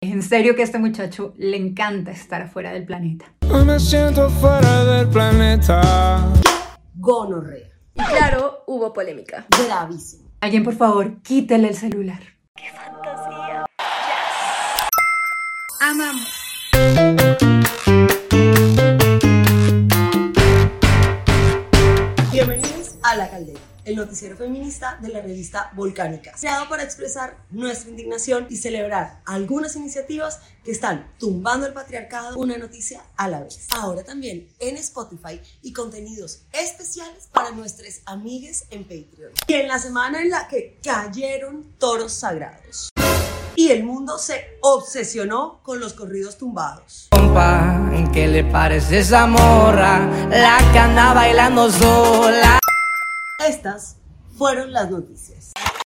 En serio que a este muchacho le encanta estar fuera del planeta. Me siento fuera del planeta. Gonorrea. Y claro, hubo polémica. Gravísimo. Alguien por favor, quítele el celular. ¡Qué fantasía! Amamos. Bienvenidos a La Caldera, el noticiero feminista de la revista Volcánica, creado para expresar nuestra indignación y celebrar algunas iniciativas que están tumbando el patriarcado una noticia a la vez. Ahora también en Spotify y contenidos especiales para nuestras amigues en Patreon. Y en la semana en la que cayeron toros sagrados. Y el mundo se obsesionó con los corridos tumbados. Compa, ¿qué le parece esa morra? La que anda bailando sola. Estas fueron las noticias.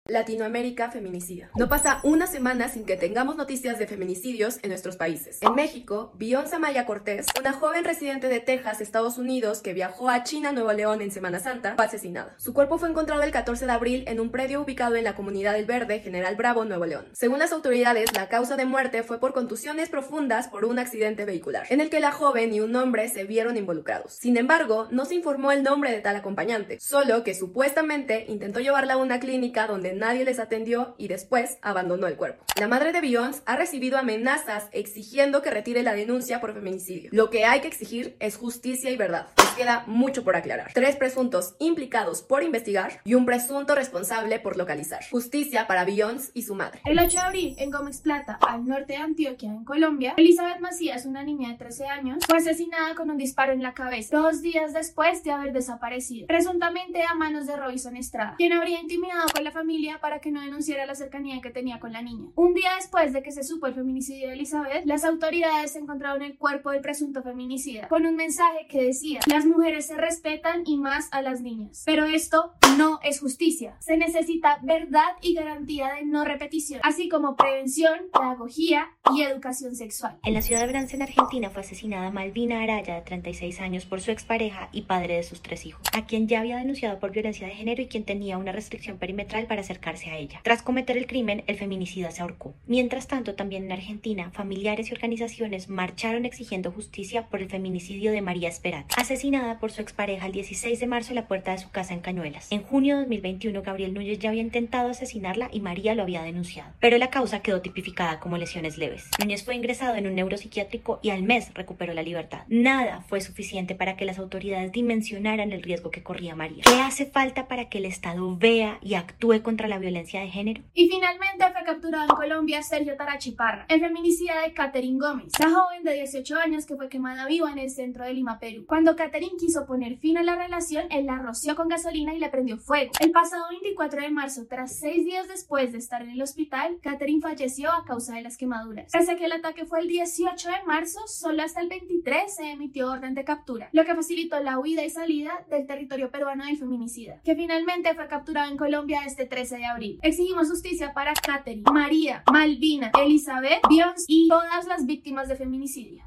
Latinoamérica feminicida. No pasa una semana sin que tengamos noticias de feminicidios en nuestros países. En México, Beyoncé Maya Cortés, una joven residente de Texas, Estados Unidos, que viajó a China, Nuevo León en Semana Santa, fue asesinada. Su cuerpo fue encontrado el 14 de abril en un predio ubicado en la comunidad del Verde, General Bravo, Nuevo León. Según las autoridades, la causa de muerte fue por contusiones profundas por un accidente vehicular, en el que la joven y un hombre se vieron involucrados. Sin embargo, no se informó el nombre de tal acompañante, solo que supuestamente intentó llevarla a una clínica donde nadie les atendió y después abandonó el cuerpo. La madre de Beyoncé ha recibido amenazas exigiendo que retire la denuncia por feminicidio. Lo que hay que exigir es justicia y verdad. Les queda mucho por aclarar. Tres presuntos implicados por investigar y un presunto responsable por localizar. Justicia para Beyoncé y su madre. El 8 de abril, en Gómez Plata, al norte de Antioquia, en Colombia, Elizabeth Macías, una niña de 13 años, fue asesinada con un disparo en la cabeza dos días después de haber desaparecido, presuntamente a manos de Robinson Estrada, quien habría intimidado con la familia para que no denunciara la cercanía que tenía con la niña. Un día después de que se supo el feminicidio de Elizabeth, las autoridades encontraron el cuerpo del presunto feminicida con un mensaje que decía: Las mujeres se respetan y más a las niñas. Pero esto no es justicia. Se necesita verdad y garantía de no repetición, así como prevención, pedagogía y educación sexual. En la ciudad de Brance, en Argentina, fue asesinada Malvina Araya, de 36 años, por su expareja y padre de sus tres hijos, a quien ya había denunciado por violencia de género y quien tenía una restricción perimetral para acercarse a ella. Tras cometer el crimen, el feminicida se ahorcó. Mientras tanto, también en Argentina, familiares y organizaciones marcharon exigiendo justicia por el feminicidio de María Esperat, asesinada por su expareja el 16 de marzo en la puerta de su casa en Cañuelas. En junio de 2021, Gabriel Núñez ya había intentado asesinarla y María lo había denunciado, pero la causa quedó tipificada como lesiones leves. Núñez fue ingresado en un neuropsiquiátrico y al mes recuperó la libertad. Nada fue suficiente para que las autoridades dimensionaran el riesgo que corría María. ¿Qué hace falta para que el Estado vea y actúe contra la violencia de género? Y finalmente fue capturado en Colombia Sergio Tarachiparra, el feminicida de Catherine Gómez, la joven de 18 años que fue quemada viva en el centro de Lima, Perú. Cuando Catherine quiso poner fin a la relación, él la roció con gasolina y le prendió fuego. El pasado 24 de marzo, tras seis días después de estar en el hospital, Catherine falleció a causa de las quemaduras. Pese a que el ataque fue el 18 de marzo, solo hasta el 23 se emitió orden de captura, lo que facilitó la huida y salida del territorio peruano del feminicida, que finalmente fue capturado en Colombia este 13 de abril. Exigimos justicia para Catherine, María, Malvina, Elizabeth, Beyoncé y todas las víctimas de feminicidio.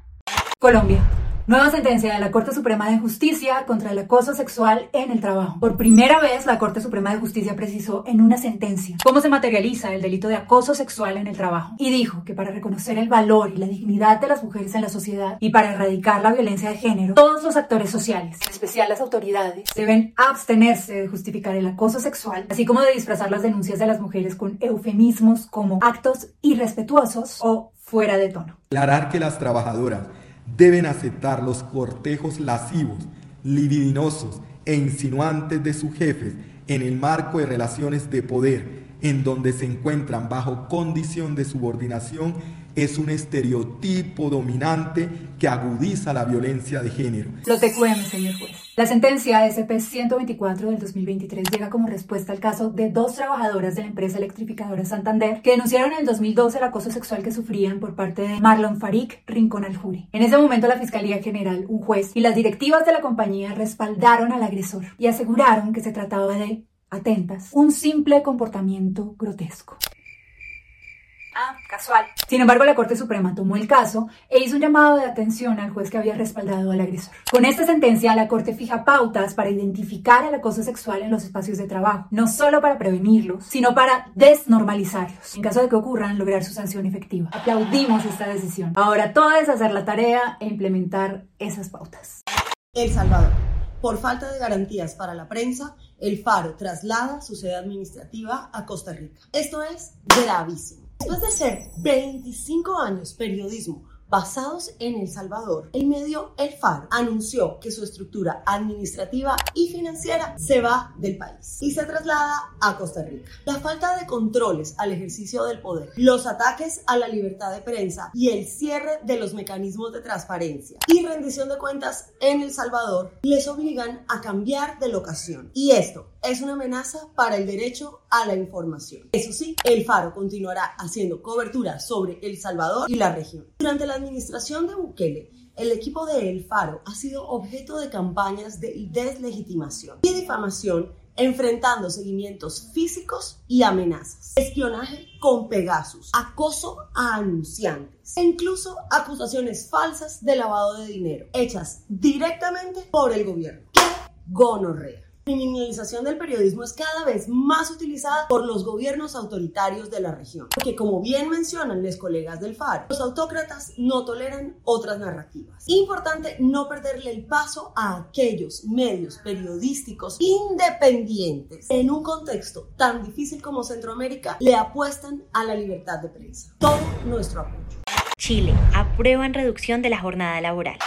Colombia. Nueva sentencia de la Corte Suprema de Justicia contra el acoso sexual en el trabajo. Por primera vez, la Corte Suprema de Justicia precisó en una sentencia cómo se materializa el delito de acoso sexual en el trabajo y dijo que para reconocer el valor y la dignidad de las mujeres en la sociedad y para erradicar la violencia de género, todos los actores sociales, en especial las autoridades, deben abstenerse de justificar el acoso sexual, así como de disfrazar las denuncias de las mujeres con eufemismos como actos irrespetuosos o fuera de tono. Aclarar que las trabajadoras deben aceptar los cortejos lascivos, libidinosos e insinuantes de sus jefes en el marco de relaciones de poder en donde se encuentran bajo condición de subordinación es un estereotipo dominante que agudiza la violencia de género. Lo TQM, señor juez. La sentencia SP-124 del 2023 llega como respuesta al caso de dos trabajadoras de la empresa electrificadora Santander que denunciaron en el 2012 el acoso sexual que sufrían por parte de Marlon Farik Rincón Aljuri. En ese momento la Fiscalía General, un juez y las directivas de la compañía respaldaron al agresor y aseguraron que se trataba de, atentas, un simple comportamiento grotesco. Ah, casual. Sin embargo, la Corte Suprema tomó el caso e hizo un llamado de atención al juez que había respaldado al agresor. Con esta sentencia, la Corte fija pautas para identificar el acoso sexual en los espacios de trabajo, no solo para prevenirlos, sino para desnormalizarlos. En caso de que ocurran, lograr su sanción efectiva. Aplaudimos esta decisión. Ahora todo es hacer la tarea e implementar esas pautas. El Salvador. Por falta de garantías para la prensa, el Faro traslada su sede administrativa a Costa Rica. Esto es gravísimo. Después de ser 25 años periodismo basados en El Salvador, el medio El Faro anunció que su estructura administrativa y financiera se va del país y se traslada a Costa Rica. La falta de controles al ejercicio del poder, los ataques a la libertad de prensa y el cierre de los mecanismos de transparencia y rendición de cuentas en El Salvador les obligan a cambiar de locación. Y esto es una amenaza para el derecho a la información. Eso sí, el Faro continuará haciendo cobertura sobre El Salvador y la región. Durante la administración de Bukele, el equipo de El Faro ha sido objeto de campañas de deslegitimación y difamación enfrentando seguimientos físicos y amenazas, espionaje con Pegasus, acoso a anunciantes e incluso acusaciones falsas de lavado de dinero hechas directamente por el gobierno. ¡Qué gonorrea! Criminalización del periodismo es cada vez más utilizada por los gobiernos autoritarios de la región, porque como bien mencionan los colegas del FARO, los autócratas no toleran otras narrativas. Importante no perderle el paso a aquellos medios periodísticos independientes en un contexto tan difícil como Centroamérica le apuestan a la libertad de prensa. Todo nuestro apoyo. Chile, aprueban reducción de la jornada laboral.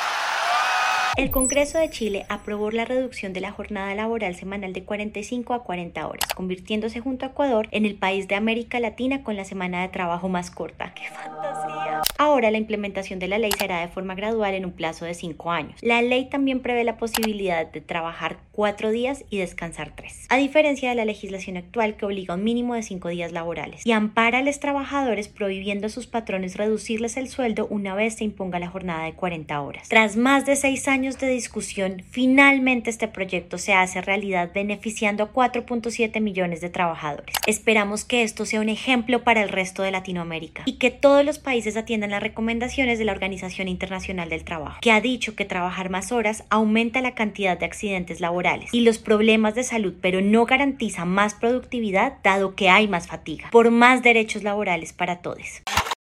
El Congreso de Chile aprobó la reducción de la jornada laboral semanal de 45 a 40 horas, convirtiéndose junto a Ecuador en el país de América Latina con la semana de trabajo más corta. ¡Qué fantasía! Ahora la implementación de la ley será de forma gradual en un plazo de 5 años. La ley también prevé la posibilidad de trabajar 4 días y descansar 3, a diferencia de la legislación actual que obliga a un mínimo de 5 días laborales y ampara a los trabajadores prohibiendo a sus patrones reducirles el sueldo una vez se imponga la jornada de 40 horas. Tras más de 6 años de discusión, finalmente este proyecto se hace realidad beneficiando a 4.7 millones de trabajadores. Esperamos que esto sea un ejemplo para el resto de Latinoamérica y que todos los países atiendan las recomendaciones de la Organización Internacional del Trabajo, que ha dicho que trabajar más horas aumenta la cantidad de accidentes laborales y los problemas de salud, pero no garantiza más productividad dado que hay más fatiga, por más derechos laborales para todos.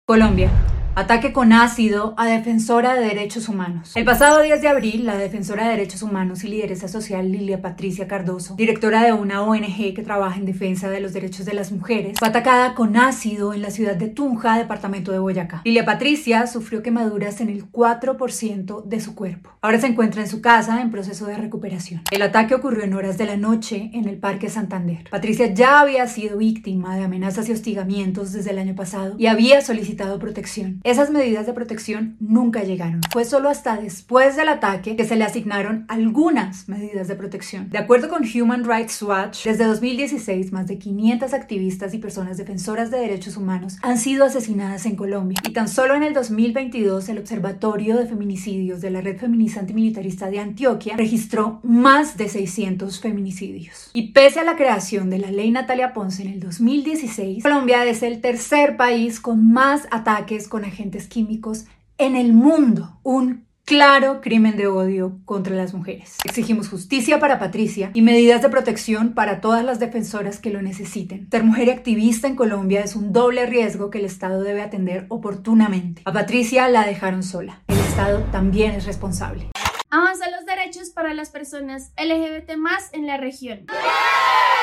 Colombia. Ataque con ácido a defensora de derechos humanos. El pasado 10 de abril, la defensora de derechos humanos y lideresa social Lilia Patricia Cardoso, directora de una ONG que trabaja en defensa de los derechos de las mujeres, fue atacada con ácido en la ciudad de Tunja, departamento de Boyacá. Lilia Patricia sufrió quemaduras en el 4% de su cuerpo. Ahora se encuentra en su casa en proceso de recuperación. El ataque ocurrió en horas de la noche en el Parque Santander. Patricia ya había sido víctima de amenazas y hostigamientos desde el año pasado y había solicitado protección. Esas medidas de protección nunca llegaron. Fue solo hasta después del ataque que se le asignaron algunas medidas de protección. De acuerdo con Human Rights Watch, desde 2016 más de 500 activistas y personas defensoras de derechos humanos han sido asesinadas en Colombia. Y tan solo en el 2022 el Observatorio de Feminicidios de la Red Feminista Antimilitarista de Antioquia registró más de 600 feminicidios. Y pese a la creación de la ley Natalia Ponce en el 2016, Colombia es el tercer país con más ataques con químicos en el mundo. Un claro crimen de odio contra las mujeres. Exigimos justicia para Patricia y medidas de protección para todas las defensoras que lo necesiten. Ser mujer activista en Colombia es un doble riesgo que el Estado debe atender oportunamente. A Patricia la dejaron sola. El Estado también es responsable. Avanza los derechos para las personas LGBT más en la región.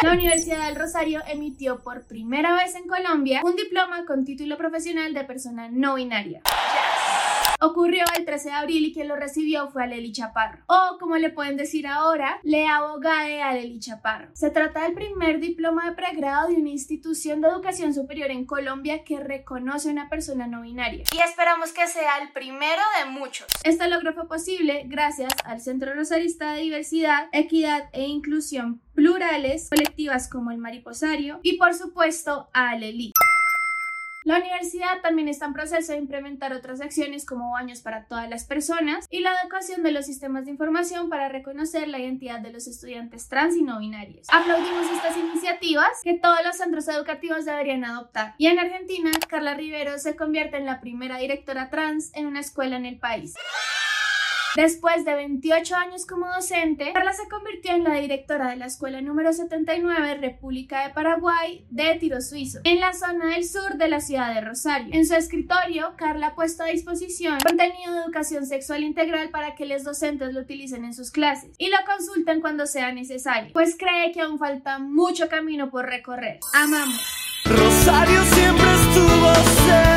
La Universidad del Rosario emitió por primera vez en Colombia un diploma con título profesional de persona no binaria. Ocurrió el 13 de abril y quien lo recibió fue Aleli Chaparro, o como le pueden decir ahora, le abogade Aleli Chaparro. Se trata del primer diploma de pregrado de una institución de educación superior en Colombia que reconoce a una persona no binaria. Y esperamos que sea el primero de muchos. Este logro fue posible gracias al Centro Rosarista de Diversidad, Equidad e Inclusión Plurales, colectivas como el Mariposario y por supuesto a Aleli. La universidad también está en proceso de implementar otras acciones como baños para todas las personas y la adecuación de los sistemas de información para reconocer la identidad de los estudiantes trans y no binarios. Aplaudimos estas iniciativas que todos los centros educativos deberían adoptar. Y en Argentina, Carla Rivero se convierte en la primera directora trans en una escuela en el país. Después de 28 años como docente, Carla se convirtió en la directora de la escuela número 79 República de Paraguay de Tiro Suizo, en la zona del sur de la ciudad de Rosario. En su escritorio, Carla ha puesto a disposición contenido de educación sexual integral para que los docentes lo utilicen en sus clases y lo consulten cuando sea necesario, pues cree que aún falta mucho camino por recorrer. Amamos. Rosario siempre estuvo.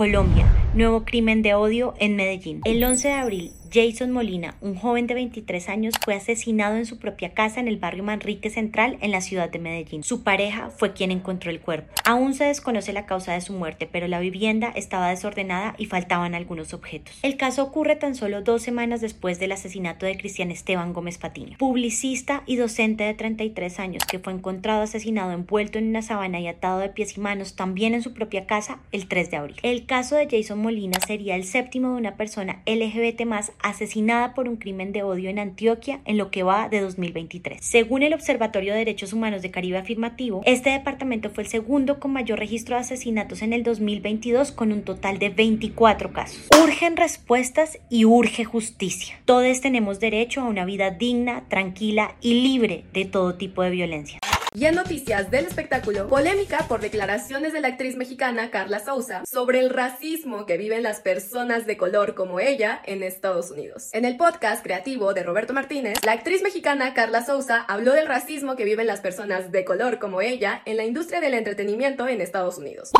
Colombia, nuevo crimen de odio en Medellín. El 11 de abril, Jason Molina, un joven de 23 años, fue asesinado en su propia casa en el barrio Manrique Central en la ciudad de Medellín. Su pareja fue quien encontró el cuerpo. Aún se desconoce la causa de su muerte, pero la vivienda estaba desordenada y faltaban algunos objetos. El caso ocurre tan solo dos semanas después del asesinato de Cristian Esteban Gómez Patiño, publicista y docente de 33 años que fue encontrado asesinado envuelto en una sábana y atado de pies y manos también en su propia casa el 3 de abril. El caso de Jason Molina sería el séptimo de una persona LGBT más asesinada por un crimen de odio en Antioquia en lo que va de 2023. Según el Observatorio de Derechos Humanos de Caribe Afirmativo, este departamento fue el segundo con mayor registro de asesinatos en el 2022 con un total de 24 casos. Urgen respuestas y urge justicia. Todos tenemos derecho a una vida digna, tranquila y libre de todo tipo de violencia. Y en noticias del espectáculo, polémica por declaraciones de la actriz mexicana Carla Souza sobre el racismo que viven las personas de color como ella en Estados Unidos. En el podcast creativo de Roberto Martínez, la actriz mexicana Carla Souza habló del racismo que viven las personas de color como ella en la industria del entretenimiento en Estados Unidos.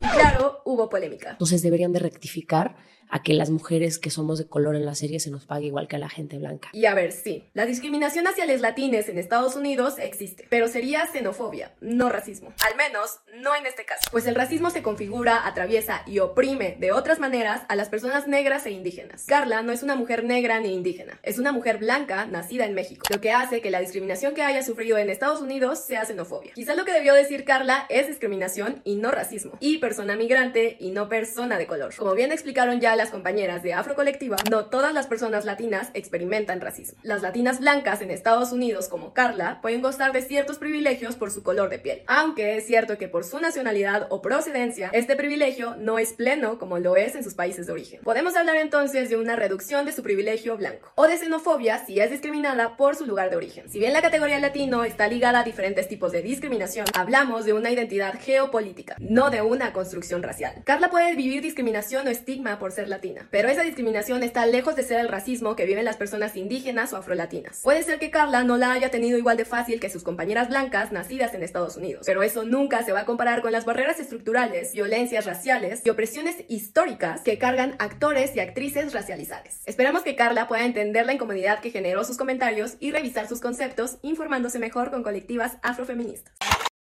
Claro, hubo polémica. Entonces deberían de rectificar a que las mujeres que somos de color en la serie se nos pague igual que a la gente blanca. Y a ver, sí, la discriminación hacia los latines en Estados Unidos existe, pero sería xenofobia, no racismo. Al menos, no en este caso. Pues el racismo se configura, atraviesa y oprime de otras maneras a las personas negras e indígenas. Carla no es una mujer negra ni indígena, es una mujer blanca nacida en México, lo que hace que la discriminación que haya sufrido en Estados Unidos sea xenofobia. Quizás lo que debió decir Carla es discriminación y no racismo, y persona migrante y no persona de color. Como bien explicaron ya las compañeras de Afro Colectiva, no todas las personas latinas experimentan racismo. Las latinas blancas en Estados Unidos, como Carla, pueden gozar de ciertos privilegios por su color de piel, aunque es cierto que por su nacionalidad o procedencia, este privilegio no es pleno como lo es en sus países de origen. Podemos hablar entonces de una reducción de su privilegio blanco, o de xenofobia si es discriminada por su lugar de origen. Si bien la categoría latino está ligada a diferentes tipos de discriminación, hablamos de una identidad geopolítica, no de una construcción racial. Carla puede vivir discriminación o estigma por ser latina, pero esa discriminación está lejos de ser el racismo que viven las personas indígenas o afrolatinas. Puede ser que Carla no la haya tenido igual de fácil que sus compañeras blancas nacidas en Estados Unidos, pero eso nunca se va a comparar con las barreras estructurales, violencias raciales y opresiones históricas que cargan actores y actrices racializadas. Esperamos que Carla pueda entender la incomodidad que generó sus comentarios y revisar sus conceptos, informándose mejor con colectivas afrofeministas.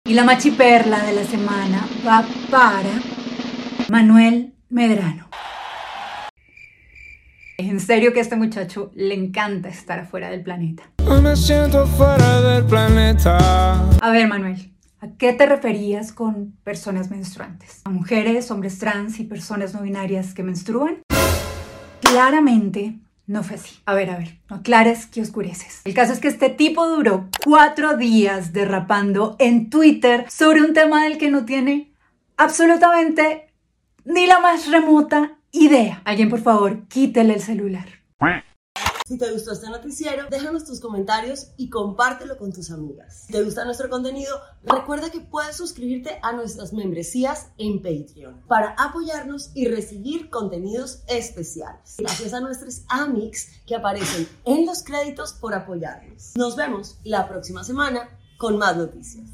Y la machiperla de la semana va para Manuel Medrano. En serio que a este muchacho le encanta estar afuera del planeta. Me siento fuera del planeta. A ver, Manuel, ¿a qué te referías con personas menstruantes? ¿A mujeres, hombres trans y personas no binarias que menstruan? Claramente no fue así. A ver, a ver, no aclares que oscureces. El caso es que este tipo duró cuatro días derrapando en Twitter sobre un tema del que no tiene absolutamente ni la más remota idea. Alguien, por favor, quítele el celular. Si te gustó este noticiero, déjanos tus comentarios y compártelo con tus amigas. Si te gusta nuestro contenido, recuerda que puedes suscribirte a nuestras membresías en Patreon para apoyarnos y recibir contenidos especiales. Gracias a nuestros amics que aparecen en los créditos por apoyarnos. Nos vemos la próxima semana con más noticias.